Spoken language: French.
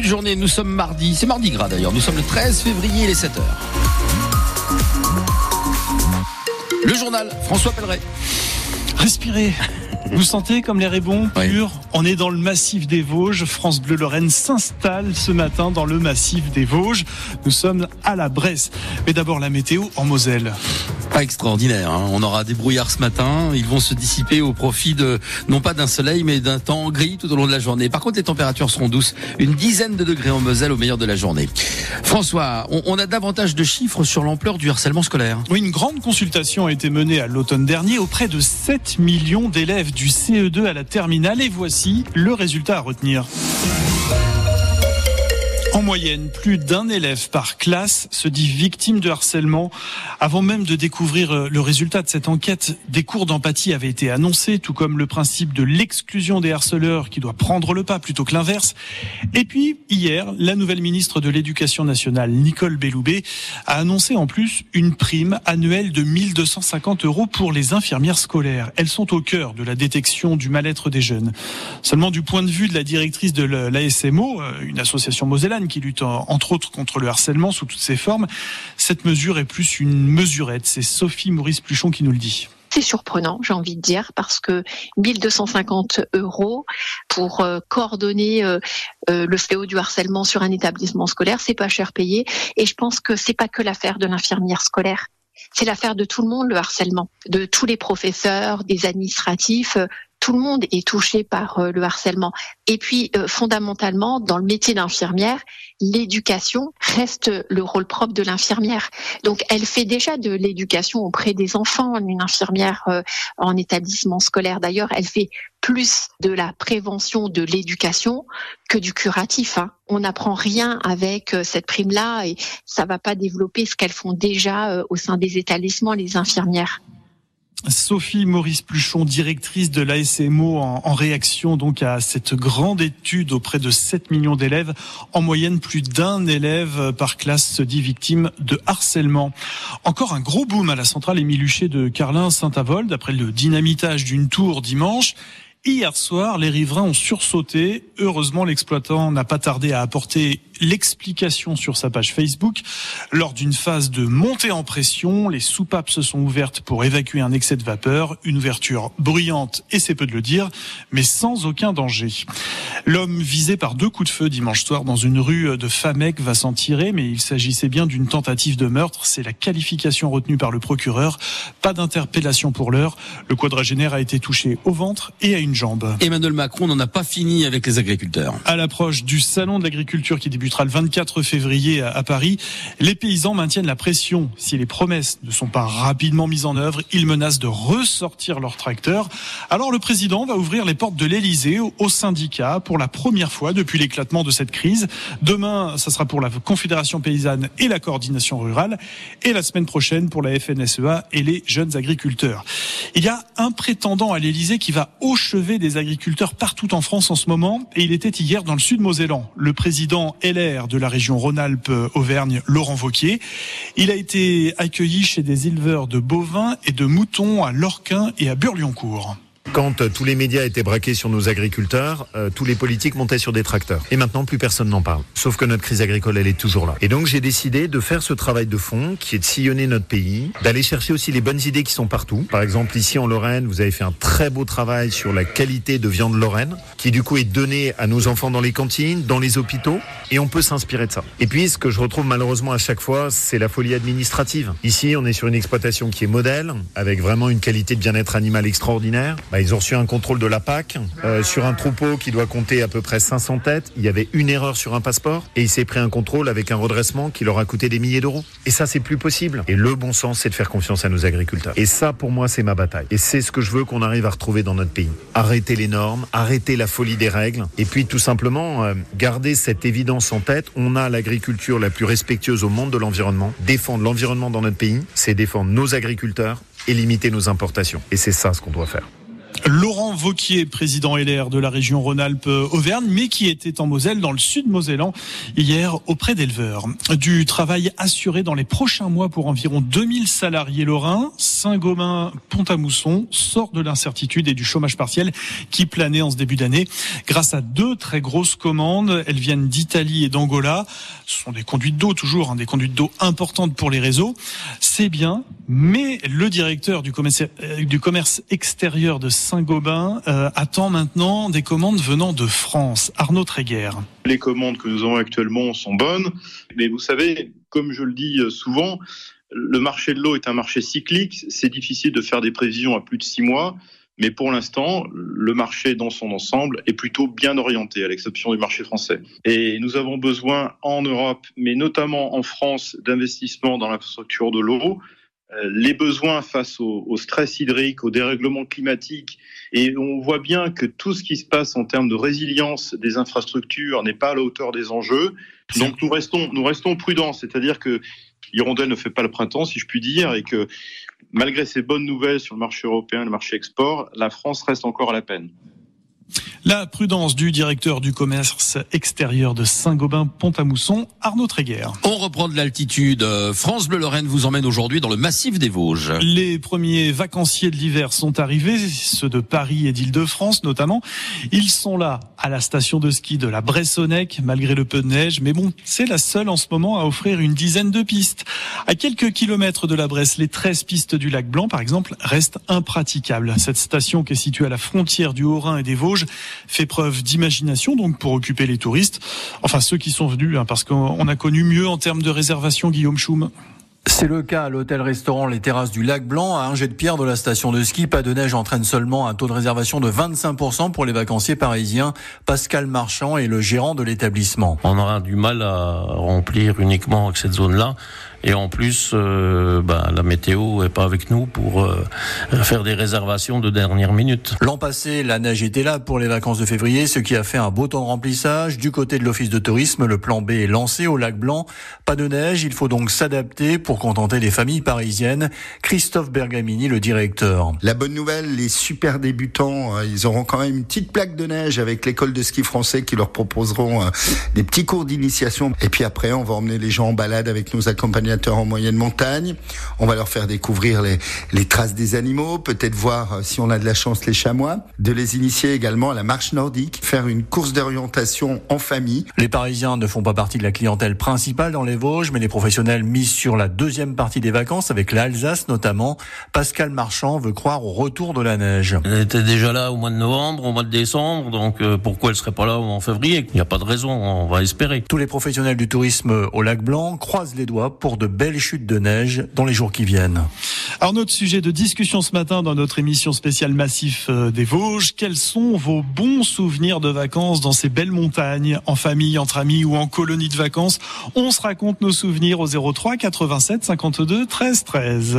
de journée, nous sommes mardi, c'est mardi gras d'ailleurs, nous sommes le 13 février, les 7h. Le journal, François Pelleret. Respirez. Vous sentez comme l'air est bon, pur On est dans le massif des Vosges. France Bleu Lorraine s'installe ce matin dans le massif des Vosges. Nous sommes à la Bresse. Mais d'abord la météo en Moselle. Pas extraordinaire. Hein. On aura des brouillards ce matin. Ils vont se dissiper au profit de non pas d'un soleil, mais d'un temps gris tout au long de la journée. Par contre, les températures seront douces. Une dizaine de degrés en Moselle au meilleur de la journée. François, on, a davantage de chiffres sur l'ampleur du harcèlement scolaire. Oui, une grande consultation a été menée à l'automne dernier auprès de 7 millions d'élèves du CE2 à la terminale et voici le résultat à retenir. En moyenne, plus d'un élève par classe se dit victime de harcèlement. Avant même de découvrir euh, le résultat de cette enquête, des cours d'empathie avaient été annoncés, tout comme le principe de l'exclusion des harceleurs qui doit prendre le pas plutôt que l'inverse. Et puis, hier, la nouvelle ministre de l'Éducation nationale, Nicole Belloubet, a annoncé en plus une prime annuelle de 1250 euros pour les infirmières scolaires. Elles sont au cœur de la détection du mal-être des jeunes. Seulement du point de vue de la directrice de l'ASMO, euh, une association mosellane, qui lutte entre autres contre le harcèlement sous toutes ses formes. Cette mesure est plus une mesurette. C'est Sophie Maurice Pluchon qui nous le dit c'est surprenant, j'ai envie de dire, parce que 1250 euros pour euh, coordonner euh, euh, le fléau du harcèlement sur un établissement scolaire, c'est pas cher payé. Et je pense que c'est pas que l'affaire de l'infirmière scolaire. C'est l'affaire de tout le monde, le harcèlement, de tous les professeurs, des administratifs, tout le monde est touché par euh, le harcèlement. Et puis, euh, fondamentalement, dans le métier d'infirmière, l'éducation reste le rôle propre de l'infirmière. Donc, elle fait déjà de l'éducation auprès des enfants, une infirmière euh, en établissement scolaire. D'ailleurs, elle fait plus de la prévention, de l'éducation que du curatif. Hein. On n'apprend rien avec cette prime-là et ça va pas développer ce qu'elles font déjà au sein des établissements, les infirmières. Sophie Maurice Pluchon, directrice de l'ASMO, en, réaction donc à cette grande étude auprès de 7 millions d'élèves. En moyenne, plus d'un élève par classe se dit victime de harcèlement. Encore un gros boom à la centrale Émile de Carlin-Saint-Avold après le dynamitage d'une tour dimanche. Hier soir, les riverains ont sursauté. Heureusement, l'exploitant n'a pas tardé à apporter l'explication sur sa page Facebook. Lors d'une phase de montée en pression, les soupapes se sont ouvertes pour évacuer un excès de vapeur, une ouverture bruyante et c'est peu de le dire, mais sans aucun danger. L'homme visé par deux coups de feu dimanche soir dans une rue de Famec va s'en tirer, mais il s'agissait bien d'une tentative de meurtre. C'est la qualification retenue par le procureur. Pas d'interpellation pour l'heure. Le quadragénaire a été touché au ventre et à une jambe. Emmanuel Macron n'en a pas fini avec les agriculteurs. À l'approche du salon de l'agriculture qui débute débutera le 24 février à Paris. Les paysans maintiennent la pression. Si les promesses ne sont pas rapidement mises en œuvre, ils menacent de ressortir leurs tracteurs. Alors le président va ouvrir les portes de l'Elysée aux syndicats pour la première fois depuis l'éclatement de cette crise. Demain, ça sera pour la Confédération paysanne et la coordination rurale. Et la semaine prochaine pour la FNSEA et les jeunes agriculteurs. Il y a un prétendant à l'Elysée qui va au chevet des agriculteurs partout en France en ce moment. Et il était hier dans le sud Mosellan. Le président de la région Rhône-Alpes-Auvergne, Laurent Vauquier. Il a été accueilli chez des éleveurs de bovins et de moutons à Lorquin et à Burlioncourt. Quand euh, tous les médias étaient braqués sur nos agriculteurs, euh, tous les politiques montaient sur des tracteurs. Et maintenant, plus personne n'en parle. Sauf que notre crise agricole, elle est toujours là. Et donc, j'ai décidé de faire ce travail de fond, qui est de sillonner notre pays, d'aller chercher aussi les bonnes idées qui sont partout. Par exemple, ici en Lorraine, vous avez fait un très beau travail sur la qualité de viande lorraine, qui du coup est donnée à nos enfants dans les cantines, dans les hôpitaux, et on peut s'inspirer de ça. Et puis, ce que je retrouve malheureusement à chaque fois, c'est la folie administrative. Ici, on est sur une exploitation qui est modèle, avec vraiment une qualité de bien-être animal extraordinaire. Ils ont reçu un contrôle de la PAC euh, sur un troupeau qui doit compter à peu près 500 têtes. Il y avait une erreur sur un passeport et il s'est pris un contrôle avec un redressement qui leur a coûté des milliers d'euros. Et ça, c'est plus possible. Et le bon sens, c'est de faire confiance à nos agriculteurs. Et ça, pour moi, c'est ma bataille. Et c'est ce que je veux qu'on arrive à retrouver dans notre pays. Arrêter les normes, arrêter la folie des règles, et puis tout simplement euh, garder cette évidence en tête. On a l'agriculture la plus respectueuse au monde de l'environnement. Défendre l'environnement dans notre pays, c'est défendre nos agriculteurs et limiter nos importations. Et c'est ça ce qu'on doit faire. Laurent Vauquier, président LR de la région Rhône-Alpes-Auvergne, mais qui était en Moselle, dans le sud Mosellan, hier auprès d'éleveurs. Du travail assuré dans les prochains mois pour environ 2000 salariés lorrains. Saint-Gobain, Pont-à-Mousson sort de l'incertitude et du chômage partiel qui planait en ce début d'année grâce à deux très grosses commandes. Elles viennent d'Italie et d'Angola. Ce sont des conduites d'eau toujours, hein, des conduites d'eau importantes pour les réseaux. C'est bien, mais le directeur du commerce, euh, du commerce extérieur de Saint-Gobain euh, attend maintenant des commandes venant de France. Arnaud Tréguer. Les commandes que nous avons actuellement sont bonnes, mais vous savez, comme je le dis euh, souvent, le marché de l'eau est un marché cyclique. C'est difficile de faire des prévisions à plus de six mois. Mais pour l'instant, le marché dans son ensemble est plutôt bien orienté, à l'exception du marché français. Et nous avons besoin en Europe, mais notamment en France, d'investissements dans l'infrastructure de l'eau. Euh, les besoins face au, au, stress hydrique, au dérèglement climatique, et on voit bien que tout ce qui se passe en termes de résilience des infrastructures n'est pas à la hauteur des enjeux. Donc nous restons, nous restons prudents, c'est-à-dire que l'hirondelle ne fait pas le printemps, si je puis dire, et que malgré ces bonnes nouvelles sur le marché européen, le marché export, la France reste encore à la peine. La prudence du directeur du commerce extérieur de Saint-Gobain Pont-à-Mousson, Arnaud Tréguer. On reprend de l'altitude. France Bleu Lorraine vous emmène aujourd'hui dans le massif des Vosges. Les premiers vacanciers de l'hiver sont arrivés, ceux de Paris et d'Île-de-France notamment. Ils sont là à la station de ski de la Bressonnec malgré le peu de neige, mais bon, c'est la seule en ce moment à offrir une dizaine de pistes. À quelques kilomètres de la Bresse, les 13 pistes du lac Blanc par exemple restent impraticables. Cette station qui est située à la frontière du Haut-Rhin et des Vosges fait preuve d'imagination donc pour occuper les touristes. Enfin ceux qui sont venus, hein, parce qu'on a connu mieux en termes de réservation, Guillaume Choum. C'est le cas à l'hôtel-restaurant Les Terrasses du Lac Blanc. À un jet de pierre de la station de ski, pas de neige entraîne seulement un taux de réservation de 25% pour les vacanciers parisiens. Pascal Marchand est le gérant de l'établissement. On aura du mal à remplir uniquement avec cette zone-là. Et en plus, euh, bah, la météo est pas avec nous pour euh, faire des réservations de dernière minute. L'an passé, la neige était là pour les vacances de février, ce qui a fait un beau temps de remplissage. Du côté de l'office de tourisme, le plan B est lancé au lac Blanc. Pas de neige, il faut donc s'adapter pour contenter les familles parisiennes. Christophe Bergamini, le directeur. La bonne nouvelle, les super débutants, ils auront quand même une petite plaque de neige avec l'école de ski français qui leur proposeront des petits cours d'initiation. Et puis après, on va emmener les gens en balade avec nos accompagnateurs en moyenne montagne. On va leur faire découvrir les, les traces des animaux, peut-être voir euh, si on a de la chance les chamois, de les initier également à la marche nordique, faire une course d'orientation en famille. Les Parisiens ne font pas partie de la clientèle principale dans les Vosges, mais les professionnels misent sur la deuxième partie des vacances avec l'Alsace notamment. Pascal Marchand veut croire au retour de la neige. Elle était déjà là au mois de novembre, au mois de décembre, donc euh, pourquoi elle serait pas là en février? Il n'y a pas de raison, on va espérer. Tous les professionnels du tourisme au lac Blanc croisent les doigts pour de belles chutes de neige dans les jours qui viennent. Alors notre sujet de discussion ce matin dans notre émission spéciale Massif euh, des Vosges, quels sont vos bons souvenirs de vacances dans ces belles montagnes, en famille, entre amis ou en colonie de vacances? On se raconte nos souvenirs au 03 87 52 13 13.